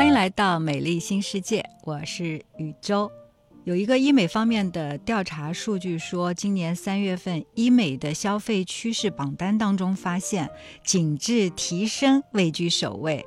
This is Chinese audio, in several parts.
欢迎来到美丽新世界，我是宇宙。有一个医美方面的调查数据说，今年三月份医美的消费趋势榜单当中，发现紧致提升位居首位。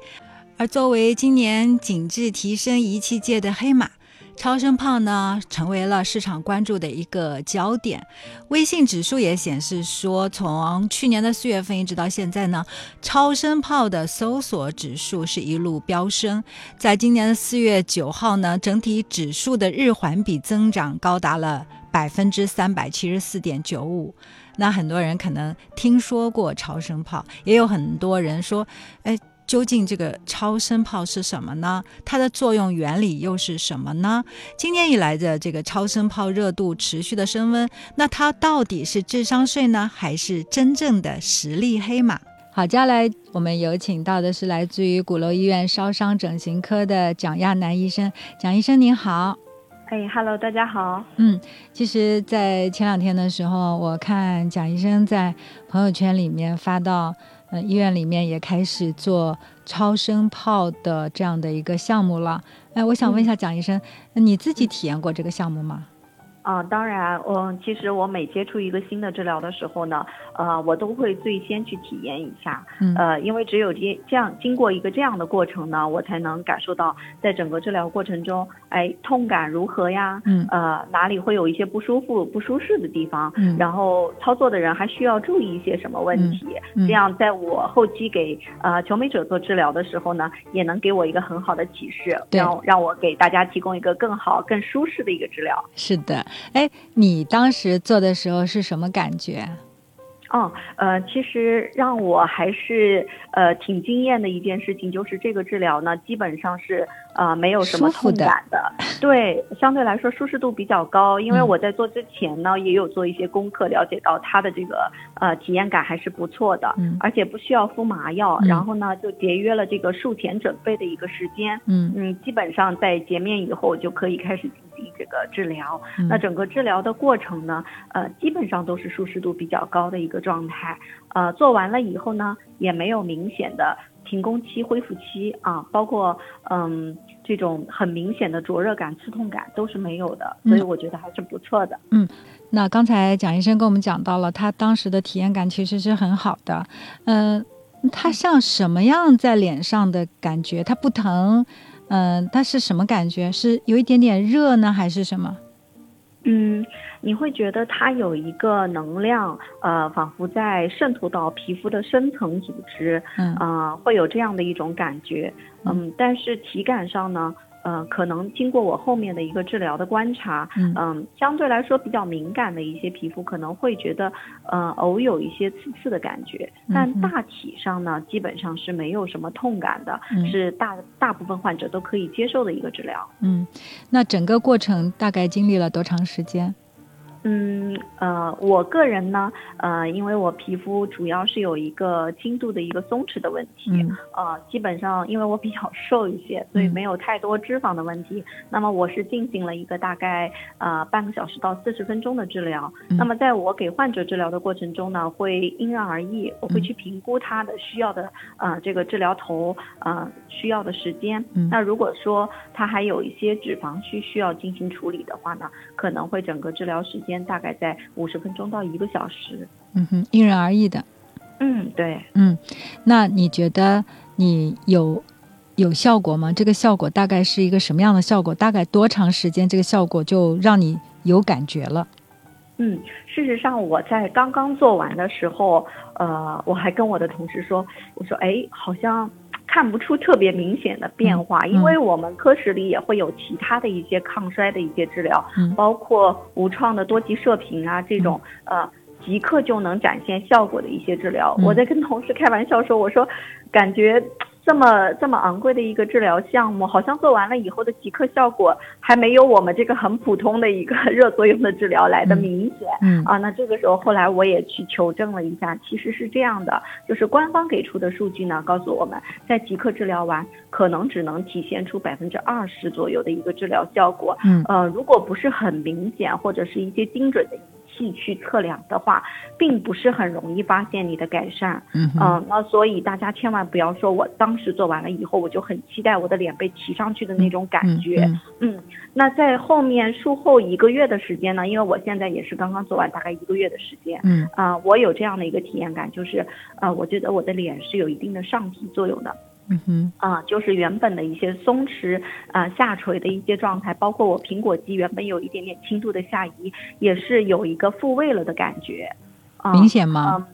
而作为今年紧致提升仪器界的黑马。超声炮呢，成为了市场关注的一个焦点。微信指数也显示说，从去年的四月份一直到现在呢，超声炮的搜索指数是一路飙升。在今年的四月九号呢，整体指数的日环比增长高达了百分之三百七十四点九五。那很多人可能听说过超声炮，也有很多人说，哎。究竟这个超声炮是什么呢？它的作用原理又是什么呢？今年以来的这个超声炮热度持续的升温，那它到底是智商税呢，还是真正的实力黑马？好，接下来我们有请到的是来自于鼓楼医院烧伤整形科的蒋亚楠医生。蒋医生您好。哎，Hello，大家好。嗯，其实，在前两天的时候，我看蒋医生在朋友圈里面发到。嗯，医院里面也开始做超声炮的这样的一个项目了。哎，我想问一下蒋医生，你自己体验过这个项目吗？啊，当然，嗯其实我每接触一个新的治疗的时候呢，呃，我都会最先去体验一下，呃，因为只有这这样经过一个这样的过程呢，我才能感受到在整个治疗过程中，哎，痛感如何呀？嗯，呃，哪里会有一些不舒服、不舒适的地方？嗯，然后操作的人还需要注意一些什么问题？这样在我后期给呃求美者做治疗的时候呢，也能给我一个很好的启示，让让我给大家提供一个更好、更舒适的一个治疗。是的。哎，你当时做的时候是什么感觉？哦，呃，其实让我还是呃挺惊艳的一件事情，就是这个治疗呢，基本上是呃没有什么痛感的，对，相对来说舒适度比较高。因为我在做之前呢，也有做一些功课，了解到它的这个呃体验感还是不错的，而且不需要敷麻药，然后呢就节约了这个术前准备的一个时间，嗯。嗯，基本上在洁面以后就可以开始进行。这个治疗，那整个治疗的过程呢，呃，基本上都是舒适度比较高的一个状态，呃，做完了以后呢，也没有明显的停工期、恢复期啊，包括嗯这种很明显的灼热感、刺痛感都是没有的，所以我觉得还是不错的。嗯，那刚才蒋医生跟我们讲到了，他当时的体验感其实是很好的，嗯，他像什么样在脸上的感觉？他不疼？嗯，他是什么感觉？是有一点点热呢，还是什么？嗯，你会觉得它有一个能量，呃，仿佛在渗透到皮肤的深层组织，嗯，啊，会有这样的一种感觉。嗯，但是体感上呢？呃，可能经过我后面的一个治疗的观察，嗯，相对来说比较敏感的一些皮肤可能会觉得，呃，偶有一些刺刺的感觉，但大体上呢，基本上是没有什么痛感的，是大大部分患者都可以接受的一个治疗。嗯，那整个过程大概经历了多长时间？嗯呃，我个人呢，呃，因为我皮肤主要是有一个轻度的一个松弛的问题，呃，基本上因为我比较瘦一些，所以没有太多脂肪的问题。那么我是进行了一个大概呃半个小时到四十分钟的治疗。那么在我给患者治疗的过程中呢，会因人而异，我会去评估他的需要的呃这个治疗头呃需要的时间。那如果说他还有一些脂肪区需要进行处理的话呢，可能会整个治疗时间。大概在五十分钟到一个小时，嗯哼，因人而异的，嗯，对，嗯，那你觉得你有有效果吗？这个效果大概是一个什么样的效果？大概多长时间这个效果就让你有感觉了？嗯，事实上我在刚刚做完的时候，呃，我还跟我的同事说，我说，哎，好像。看不出特别明显的变化，因为我们科室里也会有其他的一些抗衰的一些治疗，包括无创的多级射频啊这种，呃，即刻就能展现效果的一些治疗。我在跟同事开玩笑说，我说，感觉。这么这么昂贵的一个治疗项目，好像做完了以后的即刻效果还没有我们这个很普通的一个 热作用的治疗来的明显。嗯啊，那这个时候后来我也去求证了一下，其实是这样的，就是官方给出的数据呢，告诉我们在即刻治疗完，可能只能体现出百分之二十左右的一个治疗效果。嗯呃，如果不是很明显或者是一些精准的仪器去测量的话，并不是很容易发现你的改善。嗯嗯，那所以大家千万不要说我当时做完了以后，我就很期待我的脸被提上去的那种感觉。嗯，那在后面术后一个月的时间呢，因为我现在也是刚刚做完大概一个月的时间。嗯啊，我有这样的一个体验感，就是呃，我觉得我的脸是有一定的上提作用的。嗯哼，啊，就是原本的一些松弛啊下垂的一些状态，包括我苹果肌原本有一点点轻度的下移，也是有一个复位了的感觉。啊明显吗？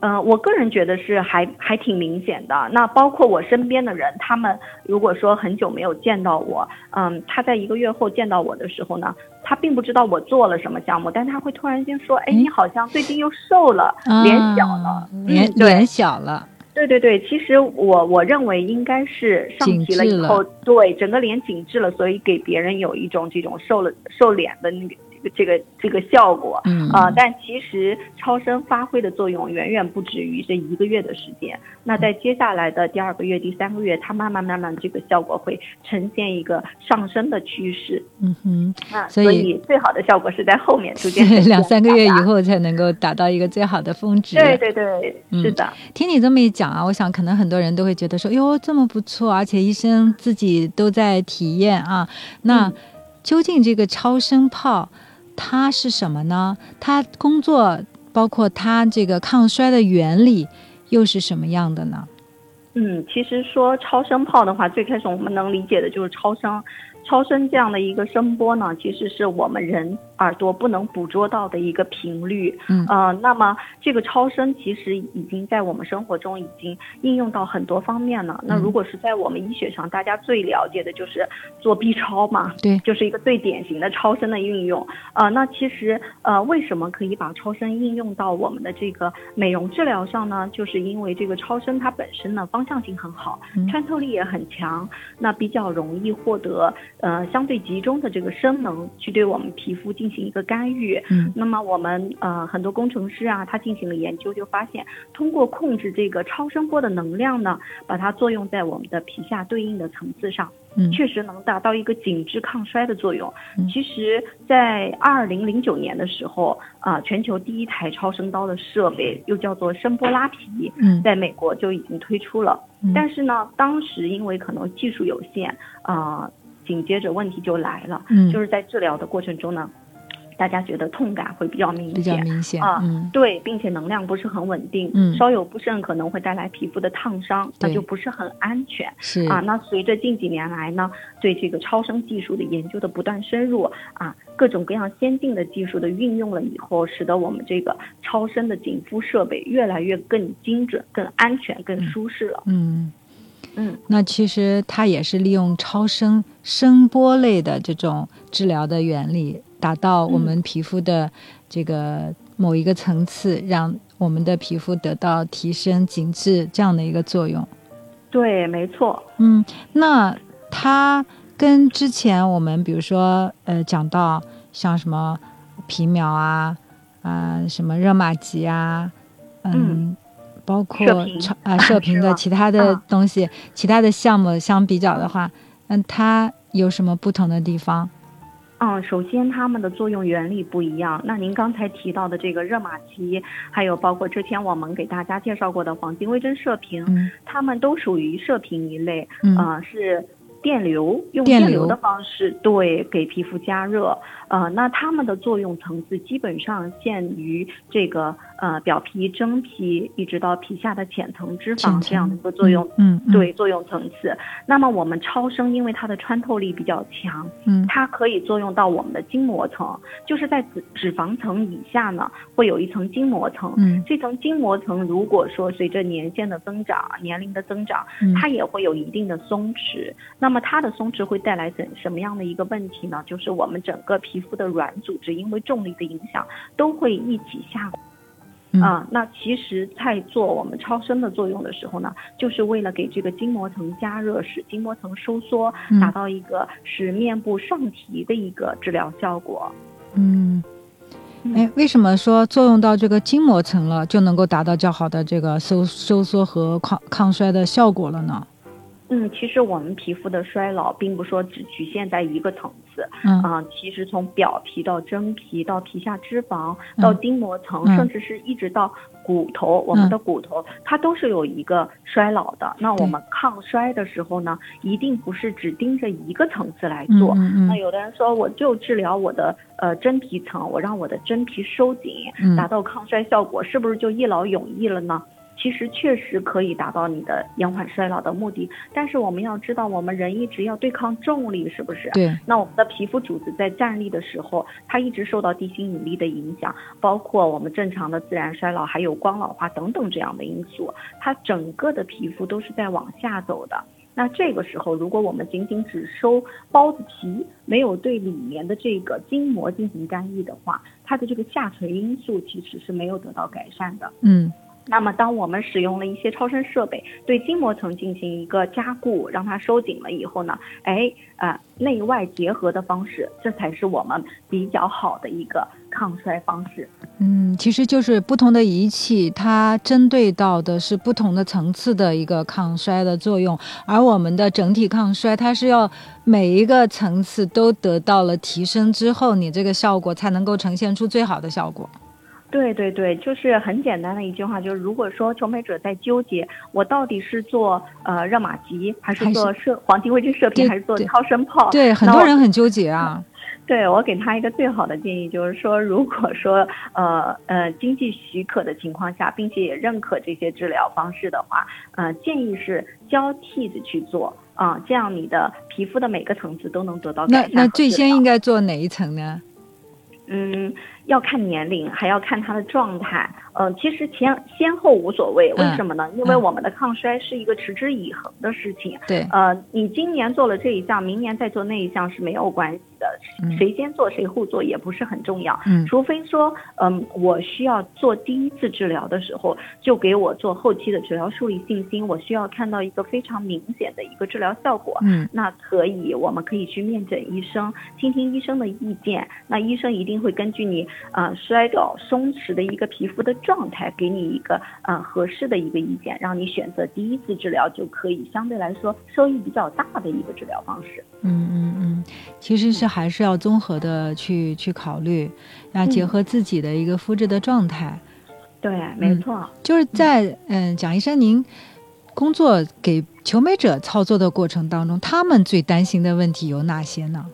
嗯，呃，我个人觉得是还还挺明显的。那包括我身边的人，他们如果说很久没有见到我，嗯，他在一个月后见到我的时候呢，他并不知道我做了什么项目，但他会突然间说：“哎，你好像最近又瘦了，脸小了，脸脸小了。”对对对，其实我我认为应该是上提了以后，对整个脸紧致了，所以给别人有一种这种瘦了瘦脸的那个。这个这个效果，嗯啊，但其实超声发挥的作用远远不止于这一个月的时间。那在接下来的第二个月、第三个月，它慢慢慢慢这个效果会呈现一个上升的趋势。嗯哼，啊，所以最好的效果是在后面逐渐两三个月以后才能够达到一个最好的峰值。对对对，是的。听你这么一讲啊，我想可能很多人都会觉得说，哟，这么不错，而且医生自己都在体验啊。那究竟这个超声炮？它是什么呢？它工作包括它这个抗衰的原理又是什么样的呢？嗯，其实说超声炮的话，最开始我们能理解的就是超声。超声这样的一个声波呢，其实是我们人耳朵不能捕捉到的一个频率。嗯，呃，那么这个超声其实已经在我们生活中已经应用到很多方面了。那如果是在我们医学上，大家最了解的就是做 B 超嘛，对，就是一个最典型的超声的运用。呃，那其实呃，为什么可以把超声应用到我们的这个美容治疗上呢？就是因为这个超声它本身呢方向性很好，穿透力也很强，那比较容易获得。呃，相对集中的这个声能去对我们皮肤进行一个干预。嗯，那么我们呃很多工程师啊，他进行了研究，就发现通过控制这个超声波的能量呢，把它作用在我们的皮下对应的层次上，嗯，确实能达到一个紧致抗衰的作用。嗯，其实，在二零零九年的时候啊，全球第一台超声刀的设备又叫做声波拉皮，嗯，在美国就已经推出了。但是呢，当时因为可能技术有限啊。紧接着问题就来了，嗯，就是在治疗的过程中呢，大家觉得痛感会比较明显，比较明显啊，嗯，对，并且能量不是很稳定，嗯，稍有不慎可能会带来皮肤的烫伤，那就不是很安全，是啊。那随着近几年来呢，对这个超声技术的研究的不断深入啊，各种各样先进的技术的运用了以后，使得我们这个超声的紧肤设备越来越更精准、更安全、更舒适了，嗯。嗯，那其实它也是利用超声声波类的这种治疗的原理，达到我们皮肤的这个某一个层次，让我们的皮肤得到提升、紧致这样的一个作用。对，没错。嗯，那它跟之前我们比如说呃讲到像什么皮秒啊啊什么热玛吉啊，嗯。包括超啊射频的其他的东西，其他的项目相比较的话，那，它有什么不同的地方？嗯，首先它们的作用原理不一样。那您刚才提到的这个热玛吉，还有包括之前我们给大家介绍过的黄金微针射频，它们都属于射频一类，啊，是电流用电流。的方式对给皮肤加热。呃，那它们的作用层次基本上限于这个呃表皮、真皮，一直到皮下的浅层脂肪这样的一个作用，嗯，对作用层次。那么我们超声因为它的穿透力比较强，嗯，它可以作用到我们的筋膜层，就是在脂脂肪层以下呢，会有一层筋膜层，嗯，这层筋膜层如果说随着年限的增长、年龄的增长，它也会有一定的松弛。那么它的松弛会带来怎什么样的一个问题呢？就是我们整个皮肤的软组织因为重力的影响都会一起下滑啊。那其实，在做我们超声的作用的时候呢，就是为了给这个筋膜层加热，使筋膜层收缩，达到一个使面部上提的一个治疗效果。嗯，哎，为什么说作用到这个筋膜层了，就能够达到较好的这个收收缩和抗抗衰的效果了呢？嗯，其实我们皮肤的衰老，并不说只局限在一个层次，嗯啊、其实从表皮到真皮到皮下脂肪到筋膜层，嗯甚至是一直到骨头，我们的骨头它都是有一个衰老的。那我们抗衰的时候呢，一定不是只盯着一个层次来做。那有的人说，我就治疗我的呃真皮层，我让我的真皮收紧，嗯达到抗衰效果，是不是就一劳永逸了呢？其实确实可以达到你的延缓衰老的目的，但是我们要知道，我们人一直要对抗重力，是不是？对，那我们的皮肤组织在站立的时候，它一直受到地心引力的影响，包括我们正常的自然衰老，还有光老化等等这样的因素，它整个的皮肤都是在往下走的。那这个时候，如果我们仅仅只收包子皮，没有对里面的这个筋膜进行干预的话，它的这个下垂因素其实是没有得到改善的。嗯那么，当我们使用了一些超声设备对筋膜层进行一个加固，让它收紧了以后呢，哎，啊、内外结合的方式，这才是我们比较好的一个抗衰方式。嗯，其实就是不同的仪器，它针对到的是不同的层次的一个抗衰的作用，而我们的整体抗衰，它是要每一个层次都得到了提升之后，你这个效果才能够呈现出最好的效果。对对对，就是很简单的一句话，就是如果说求美者在纠结，我到底是做呃热玛吉，还是做射黄金微针射频，还是做超声炮？对，很多人很纠结啊。对我给他一个最好的建议，就是说，如果说呃呃经济许可的情况下，并且也认可这些治疗方式的话，呃，建议是交替的去做啊、这样你的皮肤的每个层次都能得到改那善。那最先应该做哪一层呢？嗯，要看年龄，还要看他的状态。嗯、其实前先后无所谓，为嗯什么呢？因为嗯我们的抗衰是一个持之以恒的事情。对，呃，你今年做了这一项，明年再做那一项是没有关系的，嗯谁先做谁后做也不是很重要。嗯除非说，嗯，我需要做第一次治疗的时候，就给我做后期的治疗树立信心，我需要看到一个非常明显的一个治疗效果。嗯那可以，我们可以去面诊医生，听听医生的意见。那医生一定会根据你呃衰老松弛的一个皮肤的状态，给你一个呃合适的一个意见，让你选择第一次治疗就可以相对来说收益比较大的一个治疗方式。嗯嗯嗯，其实是还是要综合的去去考虑，要结嗯合自己的一个肤质的状态。对，没错。就是在嗯，蒋医生您工作给求美者操作的过程当中，他们最担心的问题有哪些呢？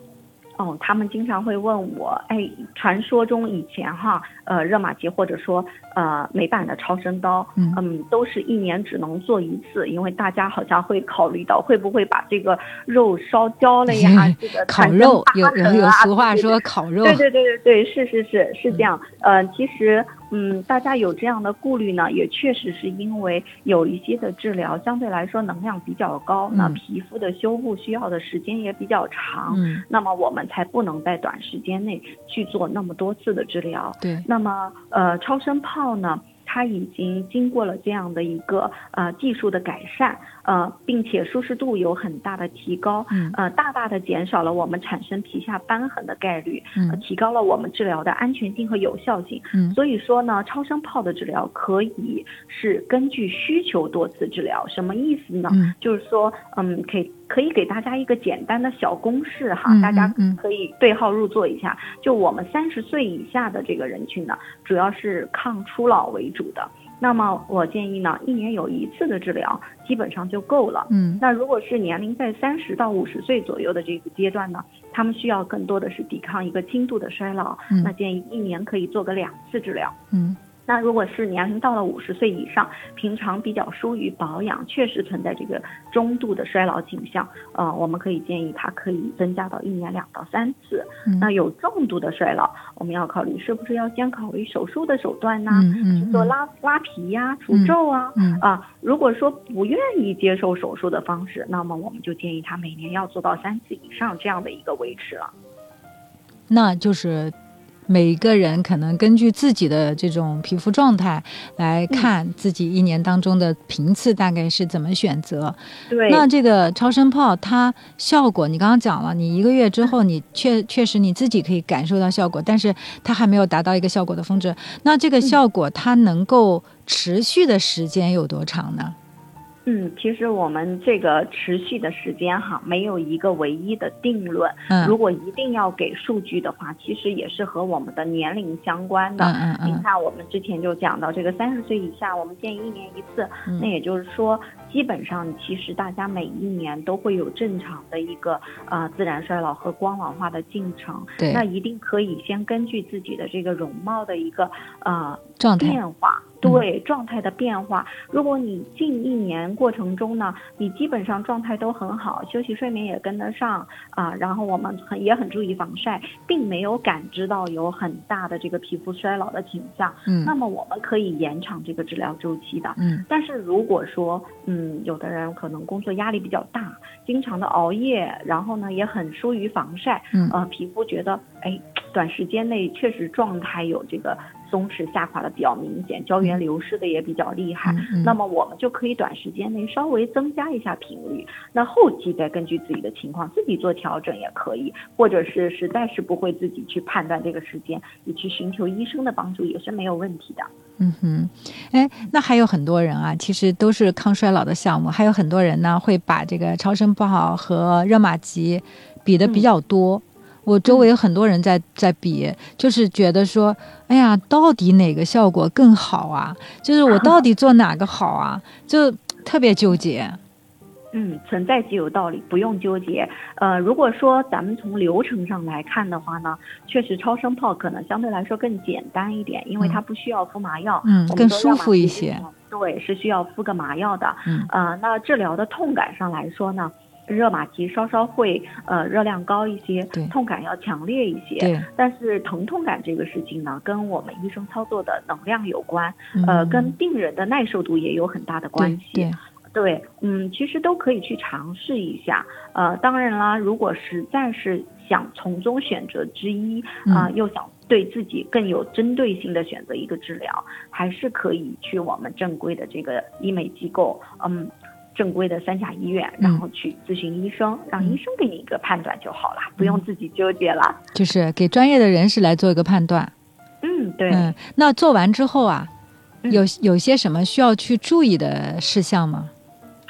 哦，他们经常会问我，哎，传说中以前哈，呃，热玛吉或者说呃美版的超声刀，嗯都是一年只能做一次，因为大家好像会考虑到会不会把这个肉烧焦了呀，这个烤肉有有啊俗话说烤肉，对对对对对，是是是是这样。呃，其实，嗯，大家有这样的顾虑呢，也确实是因为有一些的治疗相对来说能量比较高，那嗯皮肤的修复需要的时间也比较长，嗯，那么我们才不能在短时间内去做那么多次的治疗。对，那么，呃，超声炮呢？它已经经过了这样的一个呃技术的改善，呃，并且舒适度有很大的提高，嗯呃，大大的减少了我们产生皮下瘢痕的概率，提高了我们治疗的安全性和有效性。嗯所以说呢，超声炮的治疗可以是根据需求多次治疗。什么意思呢？嗯就是说，嗯，可以可以给大家一个简单的小公式哈，嗯大家可以对号入座一下。就我们三十岁以下的这个人群呢，主要是抗初老为主的。那么我建议呢，一年有一次的治疗基本上就够了。嗯那如果是年龄在三十到五十岁左右的这个阶段呢，他们需要更多的是抵抗一个轻度的衰老，嗯那建议一年可以做个两次治疗。嗯那如果是年龄到了五十岁以上，平常比较疏于保养，确实存在这个中度的衰老倾向，呃，我们可以建议它可以增加到一年两到三次。嗯那有重度的衰老，我们要考虑是不是要先考虑手术的手段呢？嗯嗯去做拉拉皮呀、除嗯皱啊。嗯啊，如果说不愿意接受手术的方式，那么我们就建议他每年要做到三次以上这样的一个维持了。那就是每个人可能根据自己的这种皮肤状态来看自己一年当中的频次大概是怎么选择。对，那这个超声炮它效果，你刚刚讲了，你一个月之后你确 确实你自己可以感受到效果，但是它还没有达到一个效果的峰值。那这个效果它能够持续的时间有多长呢？嗯，其实我们这个持续的时间哈，没有一个唯一的定论。嗯，如果一定要给数据的话，其实也是和我们的年龄相关的。嗯嗯嗯。您看，我们之前就讲到这个三十岁以下，我们建议一年一次。那也就是说，基本上其实大家每一年都会有正常的一个呃自然衰老和光老化的进程。对。那一定可以先根据自己的这个容貌的一个呃状态变化。对状态的变化，如果你近一年过程中呢，你基本上状态都很好，休息睡眠也跟得上啊，然后我们很也很注意防晒，并没有感知到有很大的这个皮肤衰老的倾向，嗯，那么我们可以延长这个治疗周期的，嗯，但是如果说，嗯，有的人可能工作压力比较大，经常的熬夜，然后呢也很疏于防晒，嗯，呃，皮肤觉得，哎，短时间内确实状态有这个。松弛下滑的比较明显，胶原流失的也比较厉害，那么我们就可以短时间内稍微增加一下频率，那后期再根据自己的情况自己做调整也可以，或者是实在是不会自己去判断这个时间，你去寻求医生的帮助也是没有问题的。嗯哼，哎，那还有很多人啊，其实都是抗衰老的项目，还有很多人呢会把这个超声炮和热玛吉比的比较多。我周围有很多人在在比，就是觉得说，哎呀，到底哪个效果更好啊？就是我到底做哪个好啊？就特别纠结。嗯，存在即有道理，不用纠结。呃，如果说咱们从流程上来看的话呢，确实超声炮可能相对来说更简单一点，因为它不需要敷麻药，嗯，更舒服一些。对，是需要敷个麻药的。嗯，呃，那治疗的痛感上来说呢？热玛吉稍稍会呃热量高一些，痛感要强烈一些。对，但是疼痛感这个事情呢，跟我们医生操作的能量有关，呃，跟病人的耐受度也有很大的关系。对，对，嗯，其实都可以去尝试一下。呃，当然啦，如果实在是想从中选择之一啊，又想对自己更有针对性的选择一个治疗，还是可以去我们正规的这个医美机构，嗯。正规的三甲医院，然后去咨询医生，让医生给你一个判断就好了，不用自己纠结了。就是给专业的人士来做一个判断。嗯，对。嗯，那做完之后啊，有有些什么需要去注意的事项吗？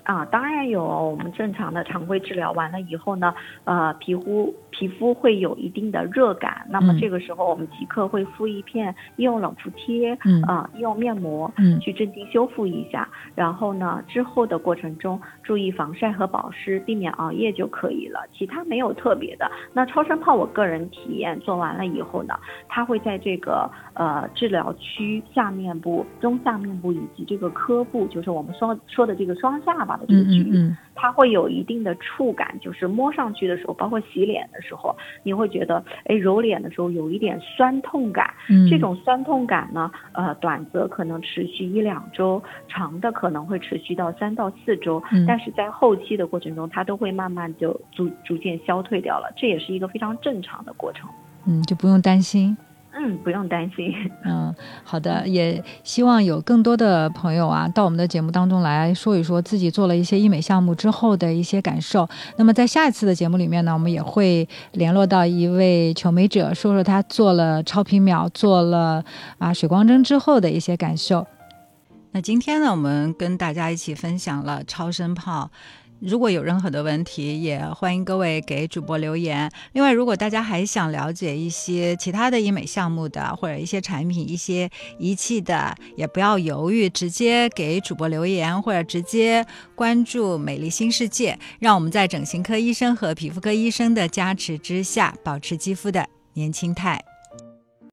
啊，当然有。我们正常的常规治疗完了以后呢，呃，皮肤皮肤会有一定的热感，那么这个时候我们即刻会敷一片医用冷敷贴，啊，医用面膜，嗯去镇静修复一下。然后呢，之后的过程中注意防晒和保湿，避免熬夜就可以了。其他没有特别的。那超声炮我个人体验做完了以后呢，它会在这个呃治疗区下面部、中下面部以及这个颏部，就是我们说说的这个双下巴的这个区域。它会有一定的触感，就是摸上去的时候，包括洗脸的时候，你会觉得，哎，揉脸的时候有一点酸痛感。嗯，这种酸痛感呢，呃，短则可能持续一两周，长的可能会持续到三到四周。嗯，但是在后期的过程中，它都会慢慢就逐逐渐消退掉了，这也是一个非常正常的过程。嗯，就不用担心。嗯，不用担心。嗯，好的，也希望有更多的朋友啊，到我们的节目当中来说一说自己做了一些医美项目之后的一些感受。那么在下一次的节目里面呢，我们也会联络到一位求美者，说说他做了超皮秒、做了啊水光针之后的一些感受。那今天呢，我们跟大家一起分享了超声炮。如果有任何的问题，也欢迎各位给主播留言。另外，如果大家还想了解一些其他的医美项目的，或者一些产品、一些仪器的，也不要犹豫，直接给主播留言，或者直接关注“美丽新世界”，让我们在整形科医生和皮肤科医生的加持之下，保持肌肤的年轻态。